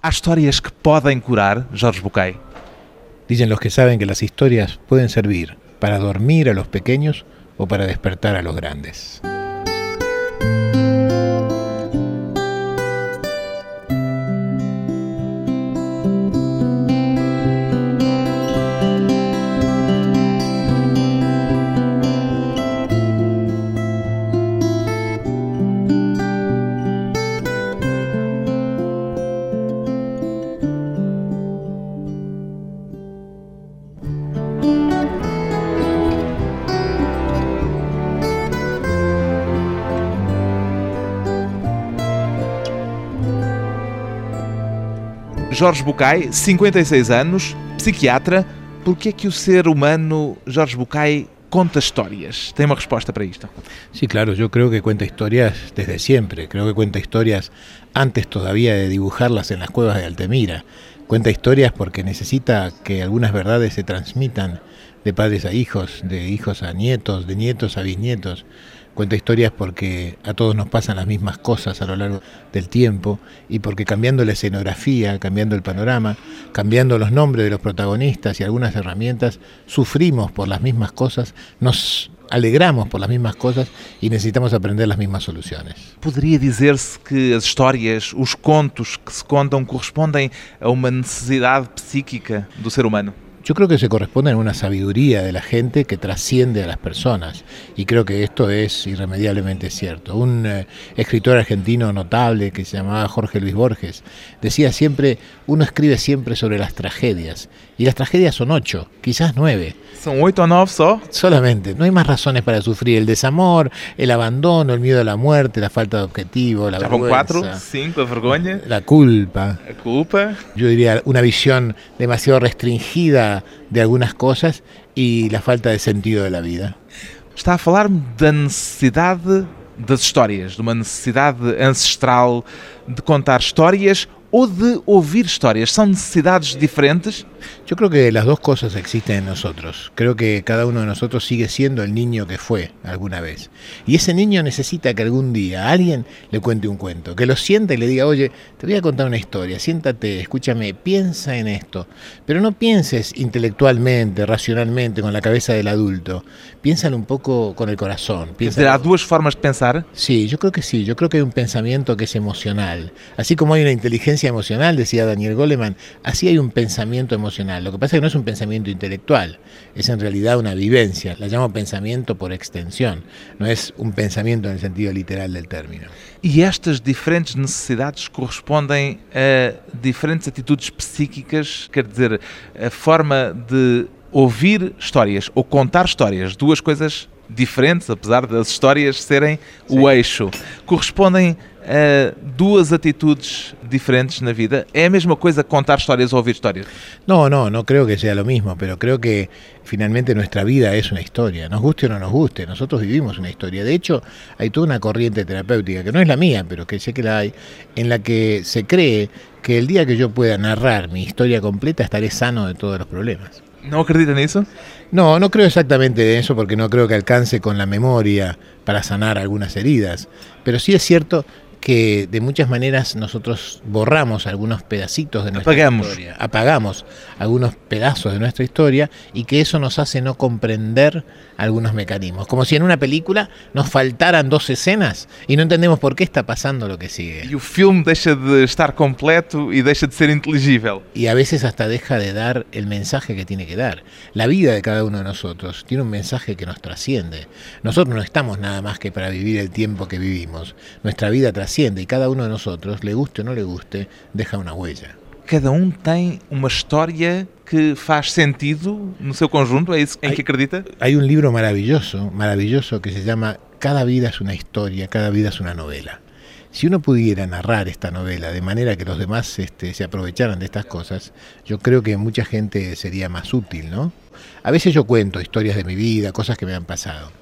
Há histórias que podem curar, Jorge Bucay? Dicen los que saben que las historias pueden servir para dormir a los pequeños o para despertar a los grandes. Jorge Bucay, 56 anos, psiquiatra. Por que é que o ser humano, Jorge Bucay, conta historias? ¿Tem uma resposta para isto? Sí, claro, yo creo que cuenta historias desde siempre. Creo que cuenta historias antes todavía de dibujarlas en las cuevas de Altemira. Cuenta historias porque necesita que algunas verdades se transmitan de padres a hijos, de hijos a nietos, de nietos a bisnietos. Cuenta historias porque a todos nos pasan las mismas cosas a lo largo del tiempo y porque cambiando la escenografía, cambiando el panorama, cambiando los nombres de los protagonistas y algunas herramientas, sufrimos por las mismas cosas, nos alegramos por las mismas cosas y necesitamos aprender las mismas soluciones. Poderia dizer-se que as histórias, os contos que se contam correspondem a uma necessidade psíquica do ser humano? Yo creo que se corresponde a una sabiduría de la gente que trasciende a las personas y creo que esto es irremediablemente cierto. Un eh, escritor argentino notable que se llamaba Jorge Luis Borges decía siempre, uno escribe siempre sobre las tragedias y las tragedias son ocho, quizás nueve. Oito ou nove só? Solamente, no hay más razones para sufrir el desamor, el abandono, el miedo a la muerte, la falta de objetivo, la vergüenza, quatro, cinco, a vergonha, la culpa. a culpa. yo diría, una visión demasiado restringida de algunas cosas y la falta de sentido de la vida. Está a falar-me da necessidade das histórias, de uma necessidade ancestral de contar histórias ou de ouvir histórias. São necessidades diferentes? Yo creo que las dos cosas existen en nosotros. Creo que cada uno de nosotros sigue siendo el niño que fue alguna vez. Y ese niño necesita que algún día alguien le cuente un cuento, que lo sienta y le diga, oye, te voy a contar una historia, siéntate, escúchame, piensa en esto. Pero no pienses intelectualmente, racionalmente, con la cabeza del adulto. Piénsalo un poco con el corazón. Há piénsalo- duas formas de pensar. Sí, yo creo que sí, yo creo que hay un pensamiento que es emocional. Así como hay una inteligencia emocional, decía Daniel Goleman, así hay un pensamiento emocional. Lo que pasa es que no es un pensamiento intelectual, es en realidad una vivencia. La llamo pensamiento por extensión, no es un pensamiento en el sentido literal del término. E estas diferentes necessidades correspondem a diferentes atitudes psíquicas, quer dizer, a forma de ouvir histórias ou contar histórias, duas coisas diferentes, apesar das histórias serem o eixo, correspondem a duas atitudes diferentes na vida. É a mesma coisa contar histórias ou ouvir histórias? No, no, no creo que sea lo mismo, pero creo que finalmente nuestra vida es una historia, nos guste o no nos guste, nosotros vivimos una historia. De hecho, hay toda una corriente terapéutica, que no es la mía, pero que sé que la hay, en la que se cree que el día que yo pueda narrar mi historia completa estaré sano de todos los problemas. Não acredita nisso? No, no creo exactamente de eso porque no creo que alcance con la memoria para sanar algunas heridas, pero sí es cierto que de muchas maneras nosotros borramos algunos pedacitos de nuestra Apagamos. historia, apagamos algunos pedazos de nuestra historia y que eso nos hace no comprender algunos mecanismos, como si en una película nos faltaran dos escenas y no entendemos por qué está pasando lo que sigue. E o filme deixa de estar completo e deixa de ser inteligível. y a veces hasta deja de dar el mensaje que tiene que dar. La vida de cada uno de nosotros tiene un mensaje que nos trasciende. Nosotros no estamos nada más que para vivir el tiempo que vivimos. Nuestra vida trasciende y cada uno de nosotros, le guste o no le guste, deja una huella. Cada um tem uma história que faz sentido no seu conjunto, é isso em Ai- que acredita? Hay un libro maravilloso, maravilloso que se llama Cada vida es una historia, cada vida es una novela. Si uno pudiera narrar esta novela de manera que los demás este, se aprovecharan de estas cosas, yo creo que mucha gente sería más útil, ¿no? A veces yo cuento historias de mi vida, cosas que me han pasado.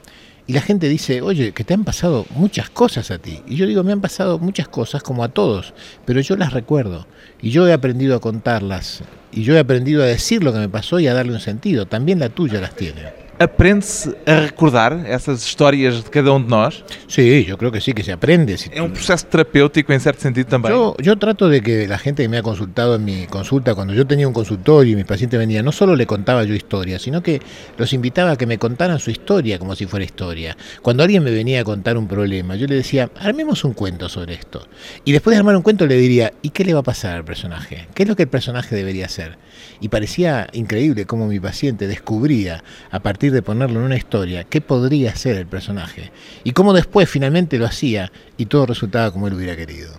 Y la gente dice, oye, que te han pasado muchas cosas a ti. Y yo digo, me han pasado muchas cosas como a todos, pero yo las recuerdo. Y yo he aprendido a contarlas. Y yo he aprendido a decir lo que me pasó y a darle un sentido. También la tuya las tiene. Aprende-se a recordar essas histórias de cada um de nós? Sí, yo creo que sí, que se aprende. Si É um processo terapêutico em certo sentido também. Yo, yo trato de que la gente que me ha consultado en mi consulta, cuando yo tenía un consultorio y mis pacientes venían, no solo le contaba yo historias, sino que los invitaba a que me contaran su historia como si fuera historia. Cuando alguien me venía a contar un problema, yo le decía, armemos un cuento sobre esto. Y después de armar un cuento le diría, ¿y qué le va a pasar al personaje? ¿Qué es lo que el personaje debería hacer? Y parecía increíble cómo mi paciente descubría, a partir de ponerlo en una historia, qué podría ser el personaje. Y cómo después finalmente lo hacía y todo resultaba como él hubiera querido.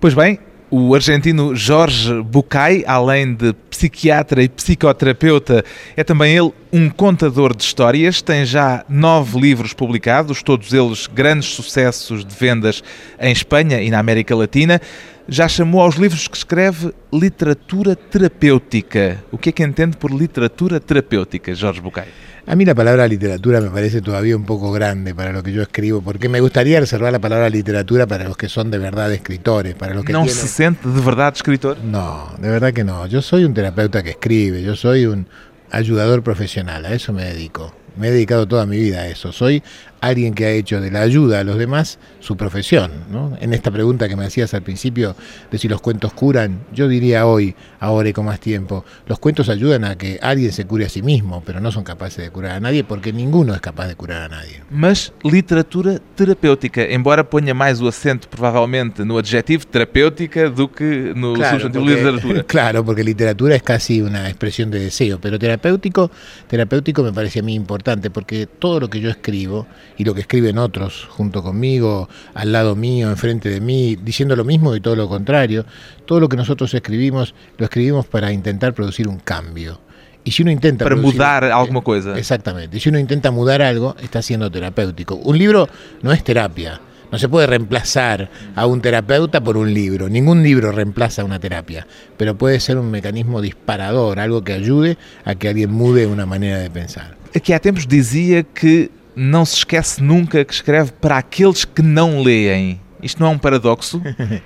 Pois bem, o argentino Jorge Bucay, além de psiquiatra e psicoterapeuta, é também ele um contador de histórias. Tem já nove livros publicados, todos eles grandes sucessos de vendas em Espanha e na América Latina. Já chamou aos livros que escreve literatura terapêutica. O que é que entende por literatura terapêutica, Jorge Bucay? A mí la palabra literatura me parece todavía un poco grande para lo que yo escribo, porque me gustaría reservar la palabra literatura para los que son de verdad escritores, para los que Não tienen... se sente de verdade escritor? No, de verdad que no. Yo soy un terapeuta que escribe, yo soy un ayudador profesional, a eso me dedico. Me he dedicado toda mi vida a eso. Soy alguien que ha hecho de la ayuda a los demás su profesión. ¿no? En esta pregunta que me hacías al principio de si los cuentos curan, yo diría hoy, ahora y con más tiempo, los cuentos ayudan a que alguien se cure a sí mismo, pero no son capaces de curar a nadie porque ninguno es capaz de curar a nadie. Mas literatura terapêutica, embora ponha mais o acento provavelmente no adjetivo terapêutica do que no substantivo porque, literatura. claro, porque literatura es casi una expresión de deseo, pero terapéutico, terapéutico me parece a mí importante porque todo lo que yo escribo y lo que escriben otros junto conmigo, al lado mío, enfrente de mí, diciendo lo mismo y todo lo contrario, todo lo que nosotros escribimos lo escribimos para intentar producir un cambio. Y si uno intenta Para producir- mudar alguma coisa. Exactamente. Y si uno intenta mudar algo, está siendo terapéutico. Un libro no es terapia. No se puede reemplazar a un terapeuta por un libro. Ningún libro reemplaza una terapia. Pero puede ser un mecanismo disparador, algo que ayude a que alguien mude una manera de pensar. Aqui há tempos dizia que não se esquece nunca que escreve para aqueles que não leem. Isto não é um paradoxo?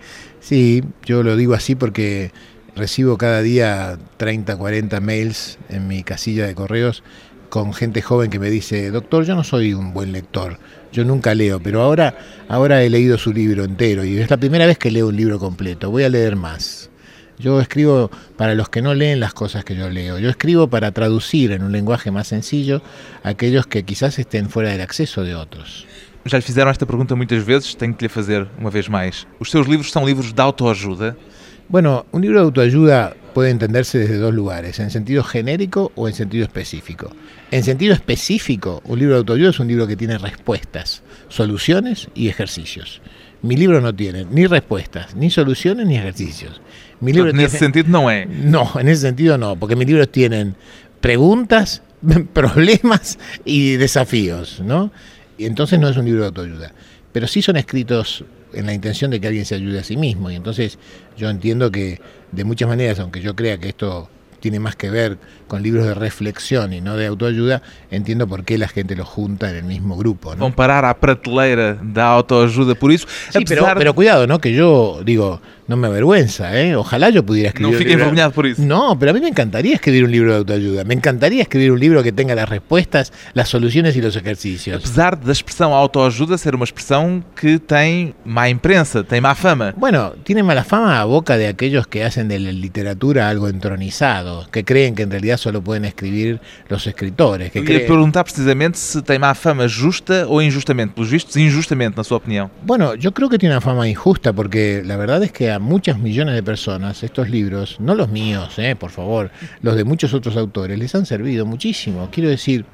Sí, yo lo digo así porque recibo cada día 30, 40 mails en mi casilla de correos con gente joven que me dice, doctor, yo no soy un buen lector, yo nunca leo, pero ahora, ahora he leído su libro entero y es la primera vez que leo un libro completo, voy a leer más. Yo escribo para los que no leen las cosas que yo leo. Yo escribo para traducir en un lenguaje más sencillo a aquellos que quizás estén fuera del acceso de otros. Já lhe fizeram esta pergunta muitas vezes, tenho que lhe fazer uma vez mais. Os seus livros são livros de autoajuda? Bueno, un libro de autoayuda puede entenderse desde dos lugares, en sentido genérico o en sentido específico. En sentido específico, un libro de autoayuda es un libro que tiene respuestas, soluciones y ejercicios. Mi libro no tiene ni respuestas, ni soluciones, ni ejercicios. Mi libro Nesse tiene- sentido, não é. No, en ese sentido no, porque mis libros tienen preguntas, problemas y desafíos, ¿no? Y entonces no es un libro de autoayuda. Pero sí son escritos en la intención de que alguien se ayude a sí mismo. Y entonces yo entiendo que de muchas maneras, aunque yo crea que esto tiene más que ver con libros de reflexión y no de autoayuda, entiendo por qué la gente los junta en el mismo grupo. ¿no? Vão parar à prateleira da autoajuda por isso. Sí, pero, pero cuidado, ¿no? Que yo digo, no me avergüenza, ¿eh? Ojalá yo pudiera escribir. Não un fique libro- por isso. No, pero a mí me encantaría escribir un libro de autoayuda. Me encantaría escribir un libro que tenga las respuestas, las soluciones y los ejercicios. Apesar da expressão autoajuda ser uma expressão que tem má imprensa, tem má fama. Bueno, tiene mala fama a boca de aquellos que hacen de la literatura algo entronizado, que creen que en realidad solo pueden escribir los escritores, que creen... perguntar precisamente se tem má fama justa ou injustamente. Pelos vistos, injustamente, na sua opinião. Bueno, yo creo que tiene una fama injusta porque la verdad es que muchas millones de personas estos libros, no los míos, eh, por favor, los de muchos otros autores, les han servido muchísimo. Quiero decir,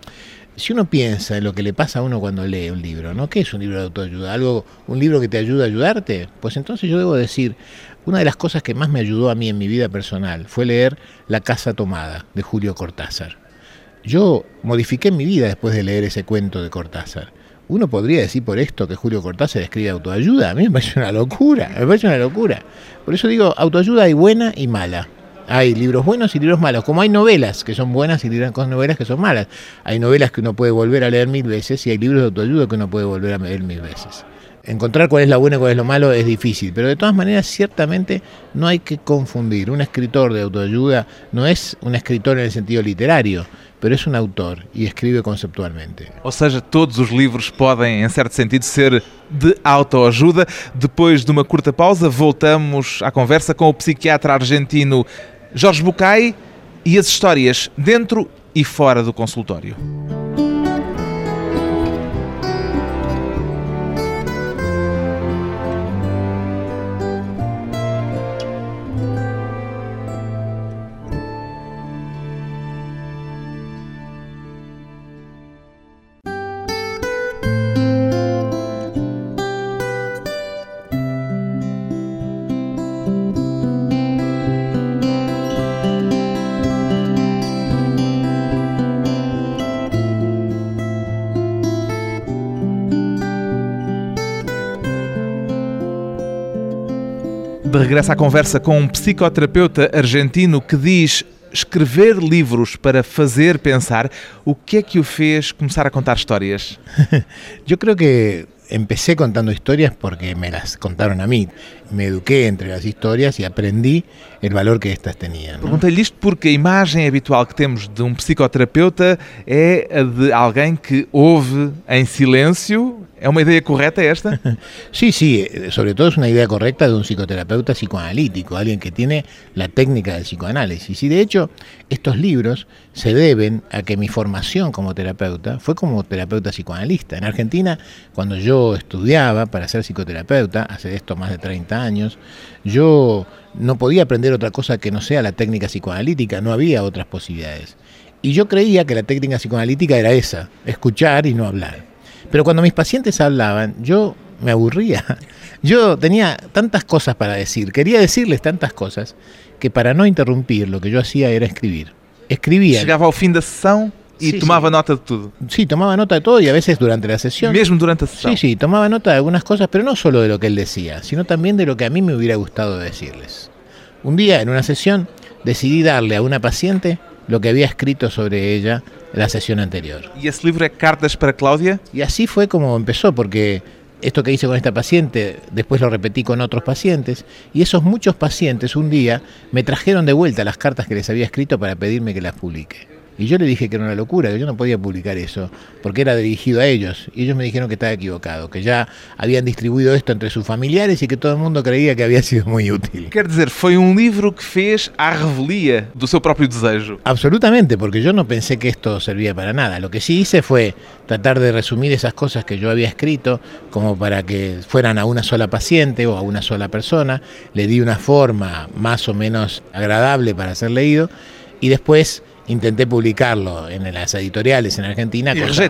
si uno piensa en lo que le pasa a uno cuando lee un libro, ¿no? ¿Qué es un libro de autoayuda? ¿Algo, un libro que te ayuda a ayudarte? Pues entonces yo debo decir, una de las cosas que más me ayudó a mí en mi vida personal fue leer La Casa Tomada de Julio Cortázar. Yo modifiqué mi vida después de leer ese cuento de Cortázar. Uno podría decir por esto que Julio Cortázar escribe autoayuda. A mí me parece una locura, me parece una locura. Por eso digo, autoayuda hay buena y mala. Hay libros buenos y libros malos, como hay novelas que son buenas y novelas que son malas. Hay novelas que uno puede volver a leer mil veces y hay libros de autoayuda que uno puede volver a leer mil veces. Encontrar cuál es lo bueno y cuál es lo malo es difícil, pero de todas maneras ciertamente no hay que confundir. Un escritor de autoayuda no es un escritor en el sentido literario, pero es un autor y escribe conceptualmente. Ou seja, todos os livros podem, em certo sentido, ser de autoajuda. Depois de uma curta pausa, voltamos à conversa com o psiquiatra argentino Jorge Bucay e as histórias dentro e fora do consultório. De regresso à conversa com um psicoterapeuta argentino que diz escrever livros para fazer pensar. O que é que o fez começar a contar histórias? Yo creo que empecé contando historias porque me las contaron a mí. Me eduqué entre las historias y aprendí el valor que estas tenían. ¿no? Perguntei-lhe isto porque a imagem habitual que temos de um psicoterapeuta é a de alguém que ouve em silêncio. É uma ideia correta esta? Sí, sí, sobre todo es una idea correcta de un psicoterapeuta psicoanalítico, alguien que tiene la técnica del psicoanálisis. Y de hecho, estos libros se deben a que mi formación como terapeuta fue como terapeuta psicoanalista. En Argentina, cuando yo estudiaba para ser psicoterapeuta, hace esto más de 30 años, yo no podía aprender otra cosa que no sea la técnica psicoanalítica, no había otras posibilidades. Y yo creía que la técnica psicoanalítica era esa, escuchar y no hablar. Pero cuando mis pacientes hablaban, yo me aburría. Yo tenía tantas cosas para decir, quería decirles tantas cosas, que para no interrumpir lo que yo hacía era escribir. Escribía. Chegava ao fim da sessão e Sim, tomava sim. nota de tudo. Sí, tomaba nota de todo y a veces durante la sesión. Mesmo durante a sessão. Sí, sí, tomaba nota de algunas cosas, pero no solo de lo que él decía, sino también de lo que a mí me hubiera gustado decirles. Un día, en una sesión, decidí darle a una paciente lo que había escrito sobre ella la sesión anterior. E livro é Cartas para Cláudia? Y así fue como empezó, porque esto que hice con esta paciente, después lo repetí con otros pacientes, y esos muchos pacientes un día me trajeron de vuelta las cartas que les había escrito para pedirme que las publique. Y yo le dije que era una locura, que yo no podía publicar eso, porque era dirigido a ellos. Y ellos me dijeron que estaba equivocado, que ya habían distribuido esto entre sus familiares y que todo el mundo creía que había sido muy útil. Quer dizer, foi um livro que fez à revelia do seu próprio desejo. Absolutamente, porque yo no pensé que esto servía para nada. Lo que sí hice fue tratar de resumir esas cosas que yo había escrito como para que fueran a una sola paciente o a una sola persona. Le di una forma más o menos agradable para ser leído y después intenté publicarlo en las editoriales en Argentina. E cosa-.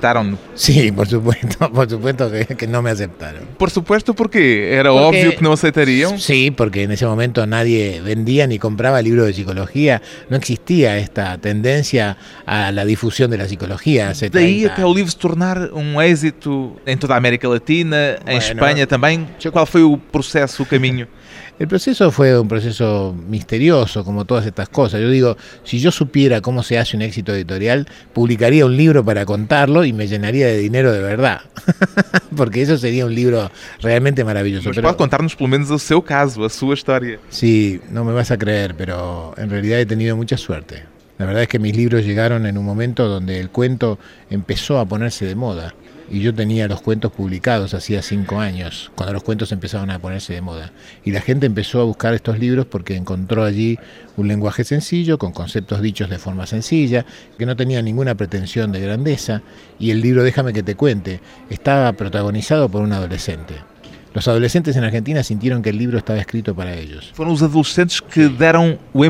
Sí, por supuesto, por supuesto que, que no me aceptaron. Por supuesto, porque era Porque- óbvio que não aceitariam. Sí, porque en ese momento nadie vendía ni compraba libros de psicología. No existía esta tendencia a la difusión de la psicología hace Daí 30 até o livro se tornar um êxito em toda a América Latina, em Bueno, Espanha também. Qual foi o processo, o caminho? El proceso fue un proceso misterioso, como todas estas cosas. Yo digo, si yo supiera cómo se hace un éxito editorial, publicaría un libro para contarlo y me llenaría de dinero de verdad. Porque eso sería un libro realmente maravilloso. Mas Pero- pode contar-nos pelo menos o seu caso, a sua história. Sí, no me vas a creer, pero en realidad he tenido mucha suerte. La verdad es que mis libros llegaron en un momento donde el cuento empezó a ponerse de moda. Y yo tenía los cuentos publicados hacía cinco años, cuando los cuentos empezaban a ponerse de moda. Y la gente empezó a buscar estos libros porque encontró allí un lenguaje sencillo, con conceptos dichos de forma sencilla, que no tenía ninguna pretensión de grandeza. Y el libro, déjame que te cuente, estaba protagonizado por un adolescente. Los adolescentes en Argentina sintieron que el libro estaba escrito para ellos. Foram os adolescentes que deram o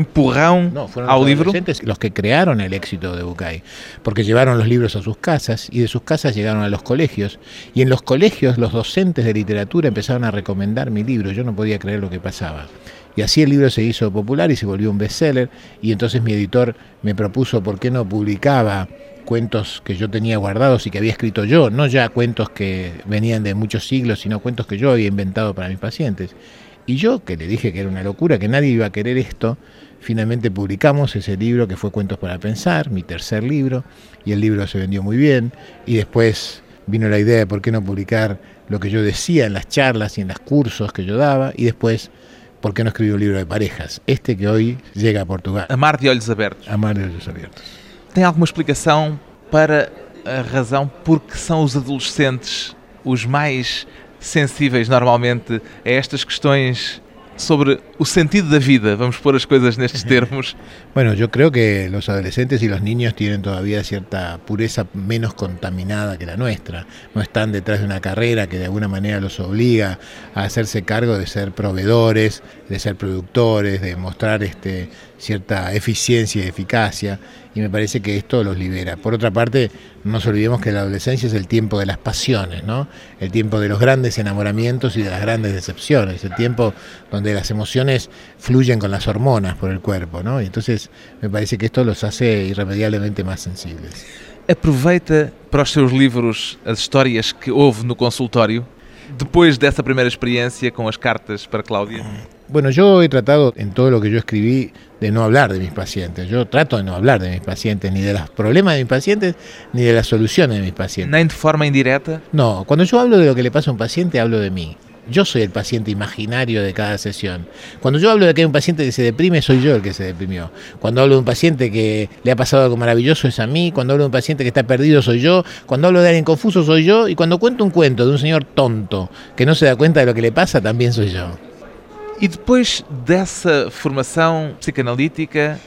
No, fueron los livro. adolescentes los que crearon el éxito de Bucay, porque llevaron los libros a sus casas y de sus casas llegaron a los colegios y en los colegios los docentes de literatura empezaron a recomendar mi libro, yo no podía creer lo que pasaba. Y así el libro se hizo popular y se volvió un bestseller y entonces mi editor me propuso por qué no publicaba cuentos que yo tenía guardados y que había escrito yo, no ya cuentos que venían de muchos siglos, sino cuentos que yo había inventado para mis pacientes. Y yo, que le dije que era una locura, que nadie iba a querer esto, finalmente publicamos ese libro que fue Cuentos para Pensar, mi tercer libro, y el libro se vendió muy bien, y después vino la idea de por qué no publicar lo que yo decía en las charlas y en los cursos que yo daba y después por qué no escribí un libro de parejas, este que hoy llega a Portugal. Amar de olhos abertos. Amar de olhos abertos. Tem alguma explicação para a razão porque são os adolescentes os mais sensíveis normalmente a estas questões sobre o sentido da vida, vamos pôr as coisas nestes termos. Bueno, yo creo que los adolescentes y los niños tienen todavía cierta pureza menos contaminada que la nuestra. No están detrás de una carrera que de alguna manera los obliga a hacerse cargo de ser proveedores, de ser productores, de mostrar este, cierta eficiencia y eficacia y me parece que esto los libera. Por otra parte, no nos olvidemos que la adolescencia es el tiempo de las pasiones, ¿no? el tiempo de los grandes enamoramientos y de las grandes decepciones, el tiempo donde las emociones fluyen con las hormonas por el cuerpo, ¿no? y entonces me parece que esto los hace irremediablemente más sensibles. Aproveita para os seus livros as histórias que houve no consultório, depois dessa primeira experiência com as cartas para Cláudia? Bueno, yo he tratado en todo lo que yo escribí de no hablar de mis pacientes. Yo trato de no hablar de mis pacientes, ni de los problemas de mis pacientes, ni de las soluciones de mis pacientes. Nem de forma indirecta? No, cuando yo hablo de lo que le pasa a un paciente, hablo de mí. Yo soy el paciente imaginario de cada sesión. Cuando yo hablo de que hay un paciente que se deprime, soy yo el que se deprimió. Cuando hablo de un paciente que le ha pasado algo maravilloso, es a mí. Cuando hablo de un paciente que está perdido, soy yo. Cuando hablo de alguien confuso, soy yo. Y cuando cuento un cuento de un señor tonto que no se da cuenta de lo que le pasa, también soy yo. E depois dessa formação psicanalítica,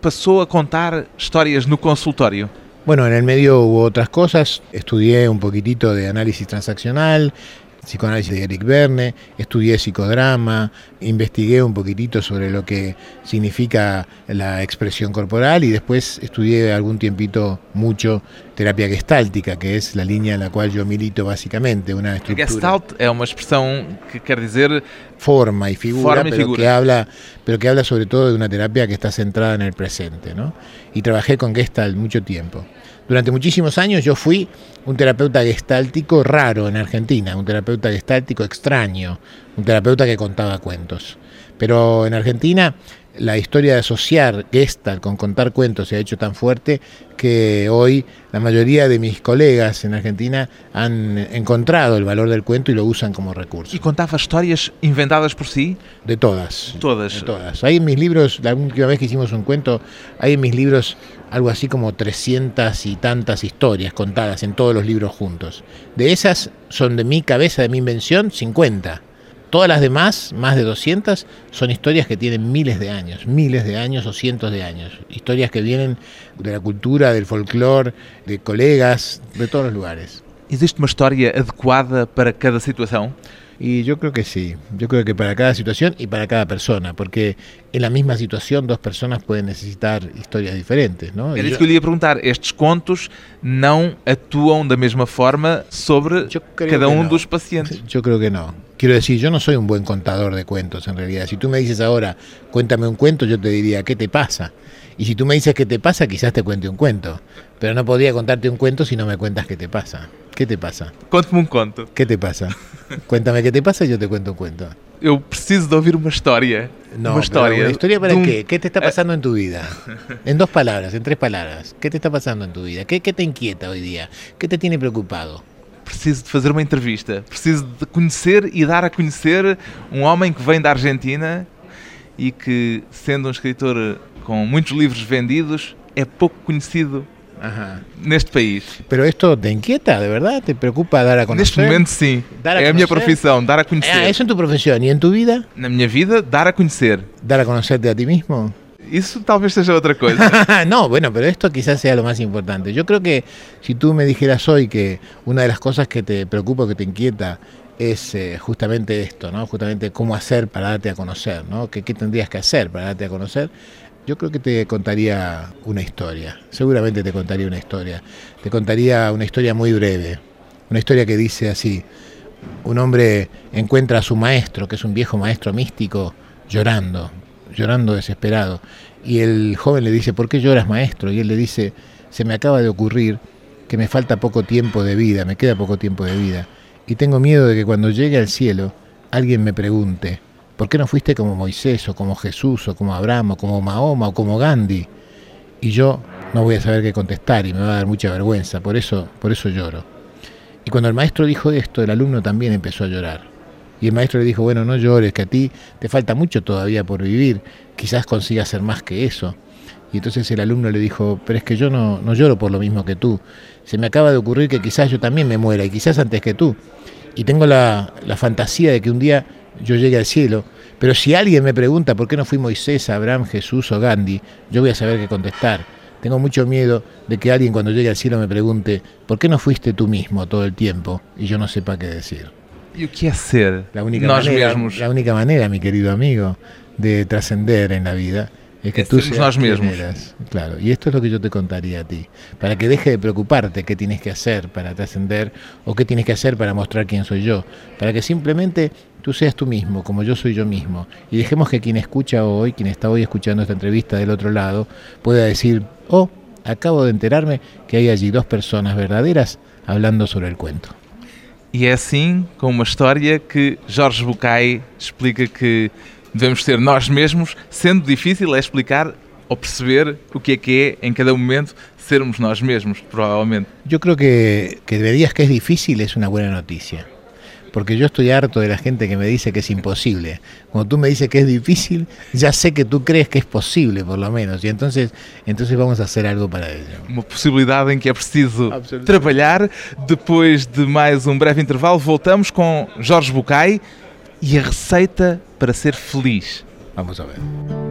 passou a contar histórias no consultório. Bueno, en el medio hubo otras cosas. Estudié un poquitito de análisis transaccional, psicoanálisis de Eric Verne, estudié psicodrama, investigué un poquitito sobre lo que significa la expresión corporal y después estudié algún tiempito mucho terapia gestáltica, que es la línea en la cual yo milito básicamente, una estructura. Gestalt é uma expressão que quer dizer forma y figura, Forma y pero, figura. Que habla, pero que habla sobre todo de una terapia que está centrada en el presente. ¿no? Y trabajé con Gestalt mucho tiempo. Durante muchísimos años yo fui un terapeuta gestáltico raro en Argentina, un terapeuta gestáltico extraño, un terapeuta que contaba cuentos. Pero en Argentina la historia de asociar Gestalt con contar cuentos se ha hecho tan fuerte que hoy la mayoría de mis colegas en Argentina han encontrado el valor del cuento y lo usan como recurso. e contava histórias inventadas por si, De todas. todas. De todas. Hay en mis libros, la última vez que hicimos un cuento, hay en mis libros algo así como 300 y tantas historias contadas en todos los libros juntos. De esas son de mi cabeza, de mi invención, 50. Todas las demás, más de 200, son historias que tienen miles de años, miles de años o cientos de años. Historias que vienen de la cultura, del folclore, de colegas, de todos los lugares. Existe uma história adequada para cada situação? Y yo creo que sí, yo creo que para cada situación y para cada persona, porque en la misma situación dos personas pueden necesitar historias diferentes, ¿no? Y Era isso que eu lhe ia perguntar. Estes contos não atuam da mesma forma sobre cada um no. dos pacientes. Yo creo que no. Quiero decir, yo no soy un buen contador de cuentos en realidad. Si tú me dices ahora, cuéntame un cuento, yo te diría, ¿qué te pasa? Y si tú me dices qué te pasa, quizás te cuente un cuento. Pero no podría contarte un cuento si no me cuentas qué te pasa. ¿Qué te pasa? Conte-me um conto. ¿Qué te pasa? Cuéntame qué te pasa y yo te cuento un cuento. Eu preciso de ouvir uma história. No, uma história. ¿una historia para um- qué? ¿Qué te está pasando en tu vida? En dos palabras, en tres palabras. ¿Qué te está pasando en tu vida? ¿Qué, qué te inquieta hoy día? ¿Qué te tiene preocupado? Preciso de fazer uma entrevista. Preciso de conhecer e dar a conhecer um homem que vem da Argentina e que, sendo um escritor com muitos livros vendidos, é pouco conhecido Ajá. neste país. Pero esto te inquieta, ¿de verdad? ¿Te preocupa dar a conocer? Neste momento, sim. Dar a É a minha conhecer? profissão, dar a conhecer. Ah, eso en tu profesión. ¿Y en tu vida? Na minha vida, dar a conhecer. ¿Dar a conocerte a ti mismo? Isso talvez seja outra coisa. no, bueno, pero esto quizás sea lo más importante. Yo creo que si tú me dijeras hoy que una de las cosas que te preocupa, que te inquieta, es eh, justamente esto, ¿no? Justamente cómo hacer para darte a conocer, ¿no? ¿Qué, ¿Qué tendrías que hacer para darte a conocer? Yo creo que te contaría una historia. Seguramente te contaría una historia. Te contaría una historia muy breve. Una historia que dice así. Un hombre encuentra a su maestro, que es un viejo maestro místico, llorando, llorando desesperado. Y el joven le dice, ¿por qué lloras maestro? Y él le dice, se me acaba de ocurrir que me falta poco tiempo de vida, me queda poco tiempo de vida. Y tengo miedo de que cuando llegue al cielo alguien me pregunte, ¿por qué no fuiste como Moisés o como Jesús o como Abraham o como Mahoma o como Gandhi? Y yo no voy a saber qué contestar y me va a dar mucha vergüenza, por eso, por eso lloro. Y cuando el maestro dijo esto, el alumno también empezó a llorar. Y el maestro le dijo, bueno, no llores, que a ti te falta mucho todavía por vivir, quizás consigas ser más que eso. Y entonces el alumno le dijo, pero es que yo no, no lloro por lo mismo que tú. Se me acaba de ocurrir que quizás yo también me muera y quizás antes que tú. Y tengo la, la fantasía de que un día yo llegue al cielo, pero si alguien me pregunta por qué no fui Moisés, Abraham, Jesús o Gandhi, yo voy a saber qué contestar. Tengo mucho miedo de que alguien cuando llegue al cielo me pregunte, ¿por qué no fuiste tú mismo todo el tiempo? Y yo no sepa qué decir. ¿Y qué hacer? La única, manera, la única manera, mi querido amigo, de trascender en la vida es que Es tú sermos seas eras. Claro, y esto es lo que yo te contaría a ti, para que deje de preocuparte qué tienes que hacer para trascender o qué tienes que hacer para mostrar quién soy yo, para que simplemente tú seas tú mismo, como yo soy yo mismo, y dejemos que quien escucha hoy, quien está hoy escuchando esta entrevista del otro lado, pueda decir, oh, acabo de enterarme que hay allí dos personas verdaderas hablando sobre el cuento. E é assim, com uma história, que Jorge Bucay explica que devemos ser nós mesmos, sendo difícil é explicar ou perceber o que é que é, em cada momento, sermos nós mesmos, provavelmente. Yo creo que, que me digas que es difícil es una buena noticia. Porque yo estoy harto de la gente que me dice que es imposible. Cuando tú me dices que es difícil, ya sé que tú crees que es posible, por lo menos. Y entonces, entonces vamos a hacer algo para ello. Uma possibilidade em que é preciso trabalhar. Depois de mais um breve intervalo, voltamos com Jorge Bucay e a receita para ser feliz. Vamos a ver.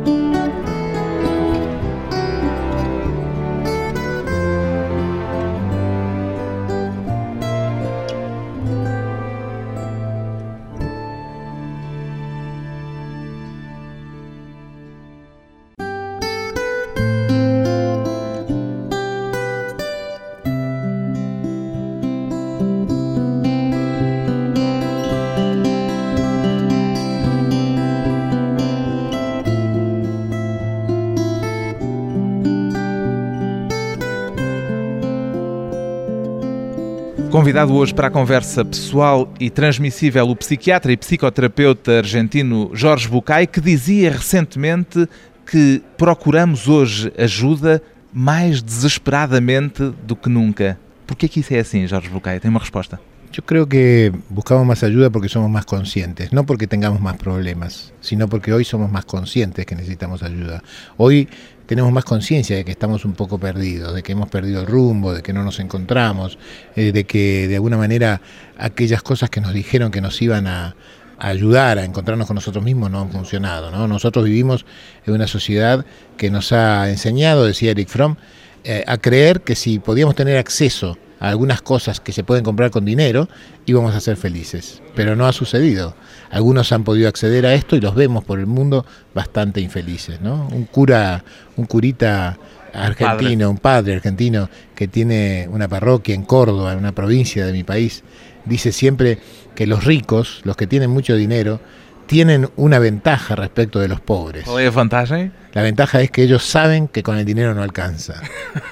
Convidado hoje para a conversa pessoal e transmissível o psiquiatra e psicoterapeuta argentino Jorge Bucay, que dizia recentemente que procuramos hoje ajuda mais desesperadamente do que nunca. Por que é que isso é assim, Jorge Bucay? Tem uma resposta. Yo creo que buscamos más ayuda porque somos más conscientes, no porque tengamos más problemas, sino porque hoy somos más conscientes que necesitamos ayuda. Hoy tenemos más conciencia de que estamos un poco perdidos, de que hemos perdido el rumbo, de que no nos encontramos, eh, de que de alguna manera aquellas cosas que nos dijeron que nos iban a, ayudar a encontrarnos con nosotros mismos no han funcionado. ¿no? Nosotros vivimos en una sociedad que nos ha enseñado, decía Eric Fromm, eh, a creer que si podíamos tener acceso algunas cosas que se pueden comprar con dinero, íbamos a ser felices. Pero no ha sucedido. Algunos han podido acceder a esto y los vemos por el mundo bastante infelices. ¿no? Un cura, un curita argentino, un padre argentino que tiene una parroquia en Córdoba, en una provincia de mi país, dice siempre que los ricos, los que tienen mucho dinero, tienen una ventaja respecto de los pobres. Qual é a vantagem? La ventaja es que ellos saben que con el dinero no alcanza.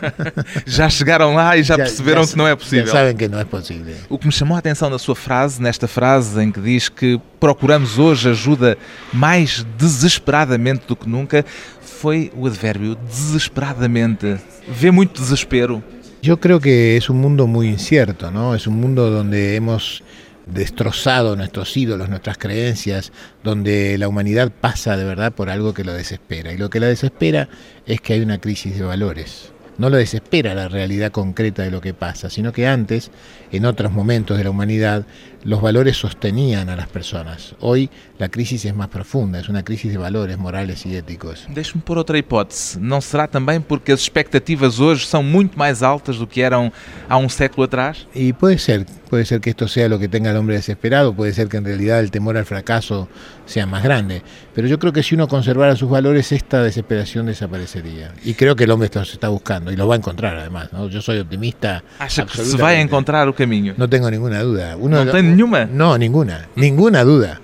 Já chegaram lá e já, perceberam que não é possível. saben que no es posible. O que me chamou a atenção na sua frase, nesta frase em que diz que procuramos hoje ajuda mais desesperadamente do que nunca, foi o advérbio desesperadamente. Vê muito desespero. Yo creo que es un mundo muy incierto, ¿no? Es un mundo donde hemos destrozado nuestros ídolos, nuestras creencias, donde la humanidad pasa de verdad por algo que lo desespera. Y lo que la desespera es que hay una crisis de valores. No lo desespera la realidad concreta de lo que pasa, sino que antes, en otros momentos de la humanidad, los valores sostenían a las personas. Hoy la crisis es más profunda, es una crisis de valores morales y éticos. Deixe-me pôr outra hipótese. Não será também porque as expectativas hoje são muito mais altas do que eram há um século atrás? Y puede ser, puede ser que esto sea lo que tenga el hombre desesperado, puede ser que en realidad el temor al fracaso sea más grande, pero yo creo que si uno conservara sus valores, esta desesperación desaparecería. Y creo que el hombre los está buscando y los va a encontrar además. ¿no? Yo soy optimista. Acha que se vai absolutamente. encontrar o caminho? No tengo ninguna duda. Uno Não No, ninguna, ninguna duda.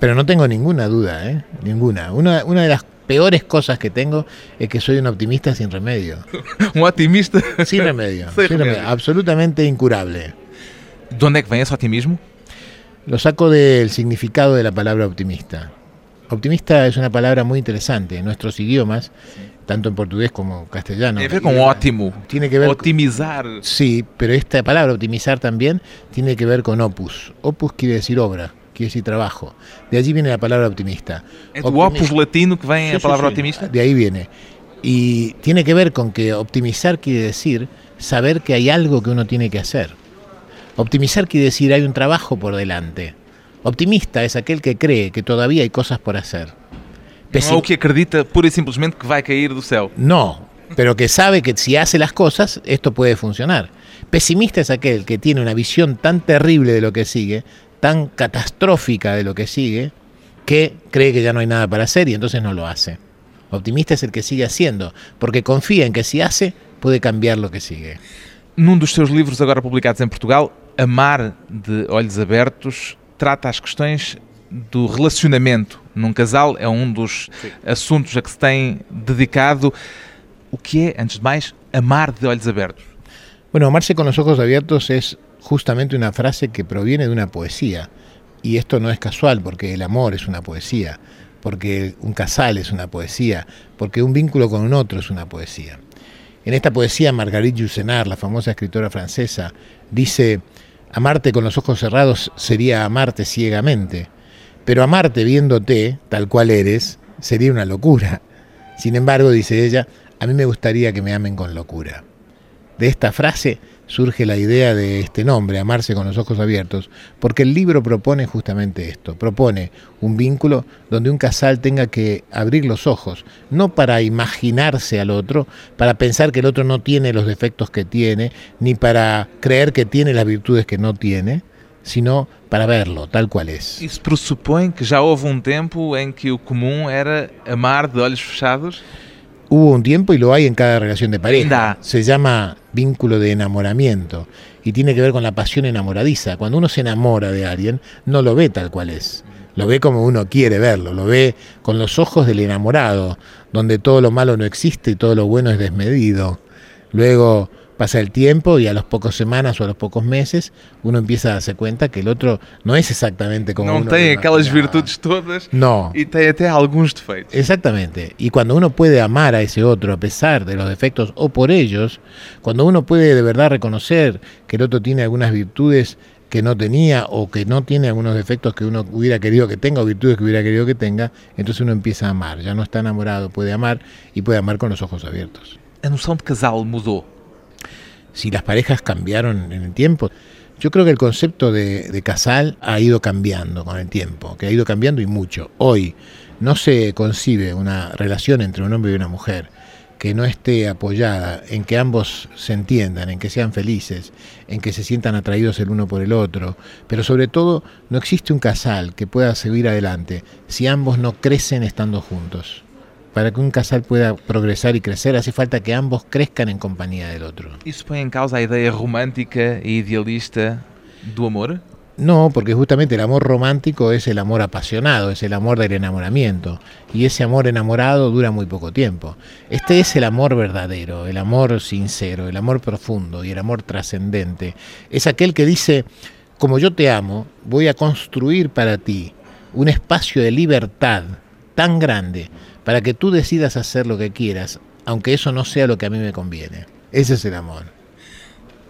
Pero no tengo ninguna duda, ¿eh? Ninguna. Una, una de las peores cosas que tengo es que soy un optimista sin remedio. Um otimista. Sin remedio. Sin sin remedio, remedio. Absolutamente incurable. De onde é que vem esse otimismo? Lo saco del significado de la palabra optimista. Optimista es una palabra muy interesante. En nuestros idiomas tanto en portugués como en castellano. Tiene que ver con ótimo. Tiene que ver Optimizar. Sí, pero esta palabra optimizar también tiene que ver con opus. Opus quiere decir obra, quiere decir trabajo. De allí viene la palabra optimista. É do opus latino que vem Sí, a sí, palavra sí, otimista? De ahí viene. Y tiene que ver con que optimizar quiere decir saber que hay algo que uno tiene que hacer. Optimizar quiere decir hay un trabajo por delante. Optimista es aquel que cree que todavía hay cosas por hacer. Não é Pesim- o que acredita pura e simplesmente que vai cair do céu. No, pero que sabe que si hace las cosas, esto puede funcionar. Pesimista es aquel que tiene una visión tan terrible de lo que sigue, tan catastrófica de lo que sigue, que cree que ya no hay nada para hacer y entonces no lo hace. Optimista es el que sigue haciendo, porque confía en que si hace, puede cambiar lo que sigue. Num dos seus livros agora publicados em Portugal, Amar de Olhos Abertos, trata as questões do relacionamento num casal, é um dos assuntos a que se tem dedicado. O que é, antes de mais, amar de olhos abertos? Bueno, amarse con los ojos abiertos es justamente una frase que proviene de una poesía. Y esto no es casual, porque el amor es una poesía, porque un casal es una poesía, porque un vínculo con un otro es una poesía. En esta poesía, Marguerite Yourcenar, la famosa escritora francesa, dice, amarte con los ojos cerrados sería amarte ciegamente, pero amarte viéndote tal cual eres sería una locura. Sin embargo, dice ella, a mí me gustaría que me amen con locura. De esta frase surge la idea de este nombre, amarse con los ojos abiertos, porque el libro propone justamente esto, propone un vínculo donde un casal tenga que abrir los ojos, no para imaginarse al otro, para pensar que el otro no tiene los defectos que tiene, ni para creer que tiene las virtudes que no tiene, sino para verlo tal cual es. Isso pressupõe que já houve um tempo em que o comum era amar de olhos fechados? Hubo un tiempo y lo hay en cada relación de pareja. Da. Se llama vínculo de enamoramiento y tiene que ver con la pasión enamoradiza. Cuando uno se enamora de alguien, no lo ve tal cual es. Lo ve como uno quiere verlo, lo ve con los ojos del enamorado, donde todo lo malo no existe y todo lo bueno es desmedido. Luego pasa el tiempo y a las pocas semanas o a los pocos meses uno empieza a darse cuenta que el otro no es exactamente como não uno aquelas imaginaba. virtudes todas No. e tem até alguns defeitos. Exactamente. Y cuando uno puede amar a ese otro a pesar de los defectos o por ellos, cuando uno puede de verdad reconocer que el otro tiene algunas virtudes que no tenía o que no tiene algunos defectos que uno hubiera querido que tenga o virtudes que hubiera querido que tenga, entonces uno empieza a amar. Ya no está enamorado, puede amar y puede amar con los ojos abiertos. A noção de casal mudou. Si las parejas cambiaron en el tiempo, yo creo que el concepto de, de casal ha ido cambiando con el tiempo, que ha ido cambiando y mucho. Hoy no se concibe una relación entre un hombre y una mujer que no esté apoyada en que ambos se entiendan, en que sean felices, en que se sientan atraídos el uno por el otro, pero sobre todo no existe un casal que pueda seguir adelante si ambos no crecen estando juntos. Para que un casal pueda progresar y crecer hace falta que ambos crezcan en compañía del otro. Isso põe em causa a ideia romântica e idealista do amor? No, porque justamente el amor romántico es el amor apasionado, es el amor del enamoramiento. Y ese amor enamorado dura muy poco tiempo. Este es el amor verdadero, el amor sincero, el amor profundo y el amor trascendente. Es aquel que dice, como yo te amo, voy a construir para ti un espacio de libertad tan grande para que tú decidas hacer lo que quieras, aunque eso no sea lo que a mí me conviene. Ese es el amor.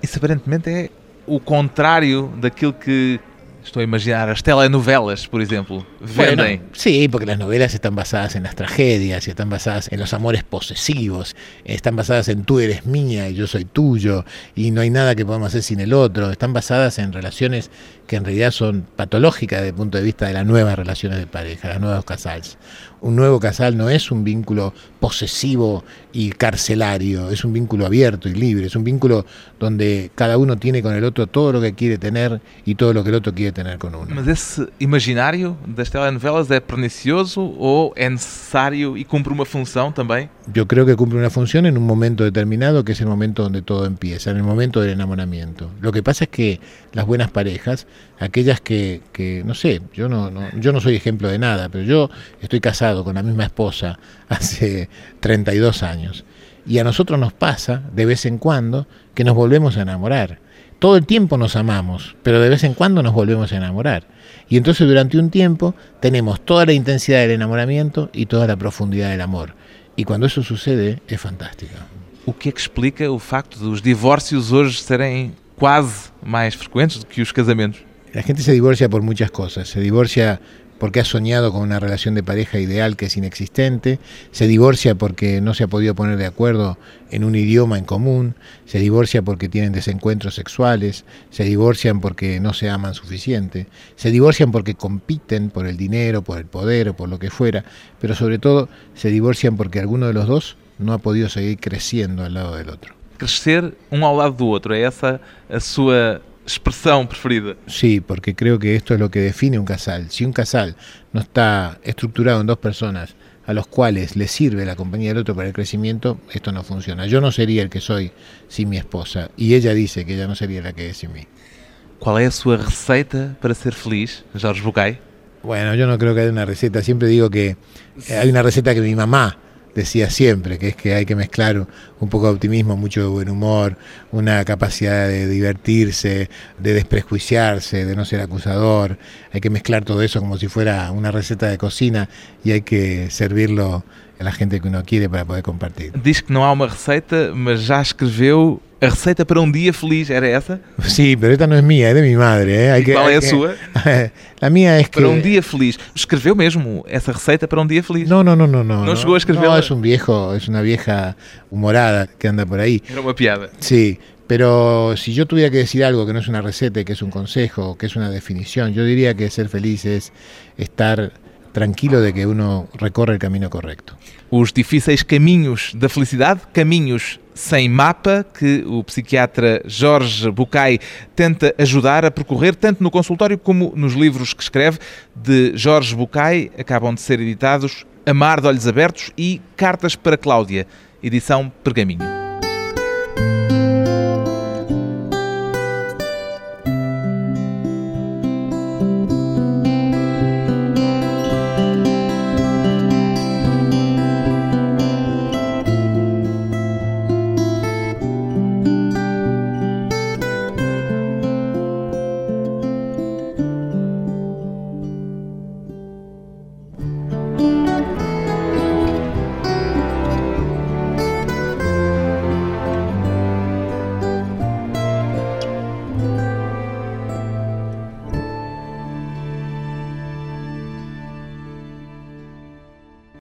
Isso aparentemente é o contrário daquilo que estou a imaginar as telenovelas, por exemplo, vendem. Bueno, sí, porque las novelas están basadas en las tragedias y están basadas en los amores posesivos, están basadas en tú eres mía y yo soy tuyo y no hay nada que podamos hacer sin el otro, están basadas en relaciones que en realidad son patológicas desde el punto de vista de las nuevas relaciones de pareja, las nuevos casals. Un nuevo casal no es un vínculo posesivo y carcelario, es un vínculo abierto y libre, es un vínculo donde cada uno tiene con el otro todo lo que quiere tener y todo lo que el otro quiere tener con uno. Mas esse imaginário das telenovelas é pernicioso ou é necessário e cumpre uma função também? yo creo que cumple una función en un momento determinado, que es el momento donde todo empieza, en el momento del enamoramiento. Lo que pasa es que las buenas parejas, aquellas que, que no sé, yo no, no, yo no soy ejemplo de nada, pero yo estoy casado con la misma esposa hace 32 años. Y a nosotros nos pasa, de vez en cuando, que nos volvemos a enamorar. Todo el tiempo nos amamos, pero de vez en cuando nos volvemos a enamorar. Y entonces durante un tiempo tenemos toda la intensidad del enamoramiento y toda la profundidad del amor. Y cuando eso sucede, es fantástico. O que explica o facto dos divórcios hoje serem quase mais frequentes do que os casamentos? La gente se divorcia por muchas cosas. Se divorcia porque ha soñado con una relación de pareja ideal que es inexistente, se divorcia porque no se ha podido poner de acuerdo en un idioma en común, se divorcia porque tienen desencuentros sexuales, se divorcian porque no se aman suficiente, se divorcian porque compiten por el dinero, por el poder o por lo que fuera, pero sobre todo se divorcian porque alguno de los dos no ha podido seguir creciendo al lado del otro. Crescer um ao lado do outro, é essa a expressão preferida? Sí, porque creo que esto es lo que define un casal. Si un casal no está estructurado en dos personas a los cuales le sirve la compañía del otro para el crecimiento, esto no funciona. Yo no sería el que soy sin mi esposa y ella dice que ella no sería la que es sin mí. Qual é a sua receita para ser feliz, Jorge Bucay? Bueno, yo no creo que haya una receta. Siempre digo que eh, hay una receta que mi mamá decía siempre, que es que hay que mezclar un poco de optimismo, mucho de buen humor, una capacidad de divertirse, de desprejuiciarse, de no ser acusador. Hay que mezclar todo eso como si fuera una receta de cocina y hay que servirlo a la gente que uno quiere para poder compartir. Diz que não há uma receita, mas já escreveu a receita para um dia feliz. Era essa? Sí, pero esta no es mía, es de mi madre. ¿eh? Hay que, qual é a que- sua? La mía es que... Para um dia feliz. Escreveu mesmo essa receita para um dia feliz? No, no, no, no, no. ¿No llegó a escribirla? No, es un viejo, es una vieja humorada que anda por ahí. Era uma piada. Sí, pero si yo tuviera que decir algo que no es una receta, que es un consejo, que es una definición, yo diría que ser feliz es estar tranquilo de que uno recorre el camino correcto. Os difíceis caminhos da felicidade, caminhos sem mapa, que o psiquiatra Jorge Bucay tenta ajudar a percorrer, tanto no consultório como nos livros que escreve. De Jorge Bucay acabam de ser editados Amar de Olhos Abertos e Cartas para Cláudia, edição Pergaminho.